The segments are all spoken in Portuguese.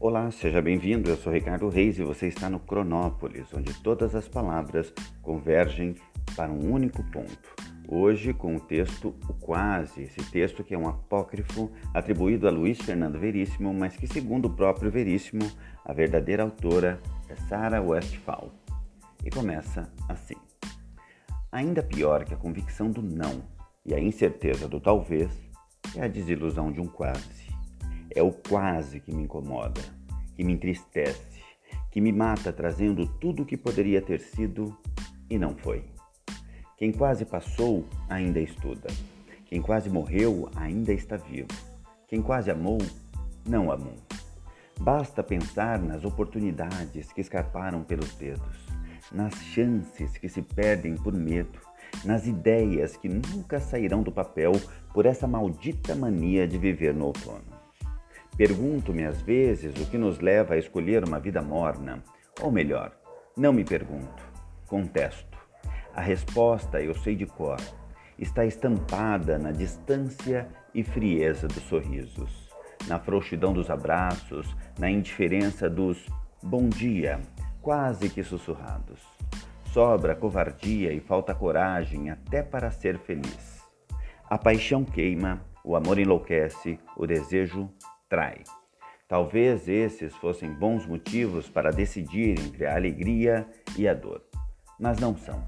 Olá, seja bem-vindo. Eu sou Ricardo Reis e você está no Cronópolis, onde todas as palavras convergem para um único ponto. Hoje, com o texto O Quase, esse texto que é um apócrifo atribuído a Luiz Fernando Veríssimo, mas que, segundo o próprio Veríssimo, a verdadeira autora é Sarah Westphal. E começa assim: Ainda pior que a convicção do não e a incerteza do talvez é a desilusão de um quase. É o quase que me incomoda, que me entristece, que me mata trazendo tudo o que poderia ter sido e não foi. Quem quase passou ainda estuda. Quem quase morreu ainda está vivo. Quem quase amou não amou. Basta pensar nas oportunidades que escaparam pelos dedos, nas chances que se perdem por medo, nas ideias que nunca sairão do papel por essa maldita mania de viver no outono. Pergunto-me às vezes o que nos leva a escolher uma vida morna, ou melhor, não me pergunto, contesto. A resposta eu sei de cor, está estampada na distância e frieza dos sorrisos, na frouxidão dos abraços, na indiferença dos bom dia, quase que sussurrados. Sobra covardia e falta coragem até para ser feliz. A paixão queima, o amor enlouquece, o desejo trai. Talvez esses fossem bons motivos para decidir entre a alegria e a dor, mas não são.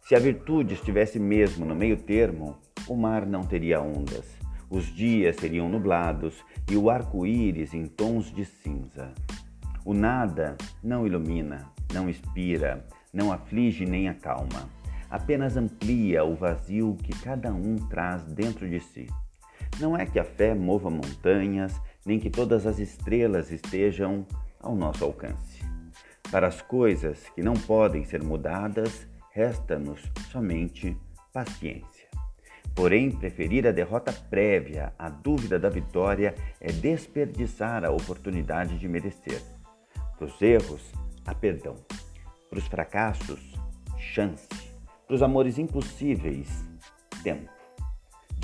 Se a virtude estivesse mesmo no meio termo, o mar não teria ondas, os dias seriam nublados e o arco-íris em tons de cinza. O nada não ilumina, não inspira, não aflige nem acalma, apenas amplia o vazio que cada um traz dentro de si. Não é que a fé mova montanhas, nem que todas as estrelas estejam ao nosso alcance. Para as coisas que não podem ser mudadas, resta-nos somente paciência. Porém, preferir a derrota prévia à dúvida da vitória é desperdiçar a oportunidade de merecer. Para os erros, há perdão. Para os fracassos, chance. Para os amores impossíveis, tempo.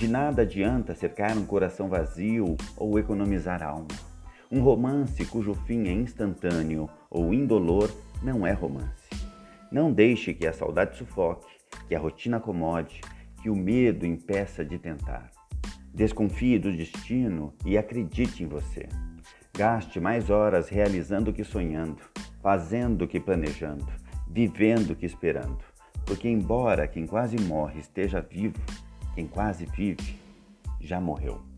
De nada adianta cercar um coração vazio ou economizar alma. Um romance cujo fim é instantâneo ou indolor não é romance. Não deixe que a saudade sufoque, que a rotina acomode, que o medo impeça de tentar. Desconfie do destino e acredite em você. Gaste mais horas realizando que sonhando, fazendo que planejando, vivendo que esperando. Porque, embora quem quase morre esteja vivo, quem quase vive já morreu.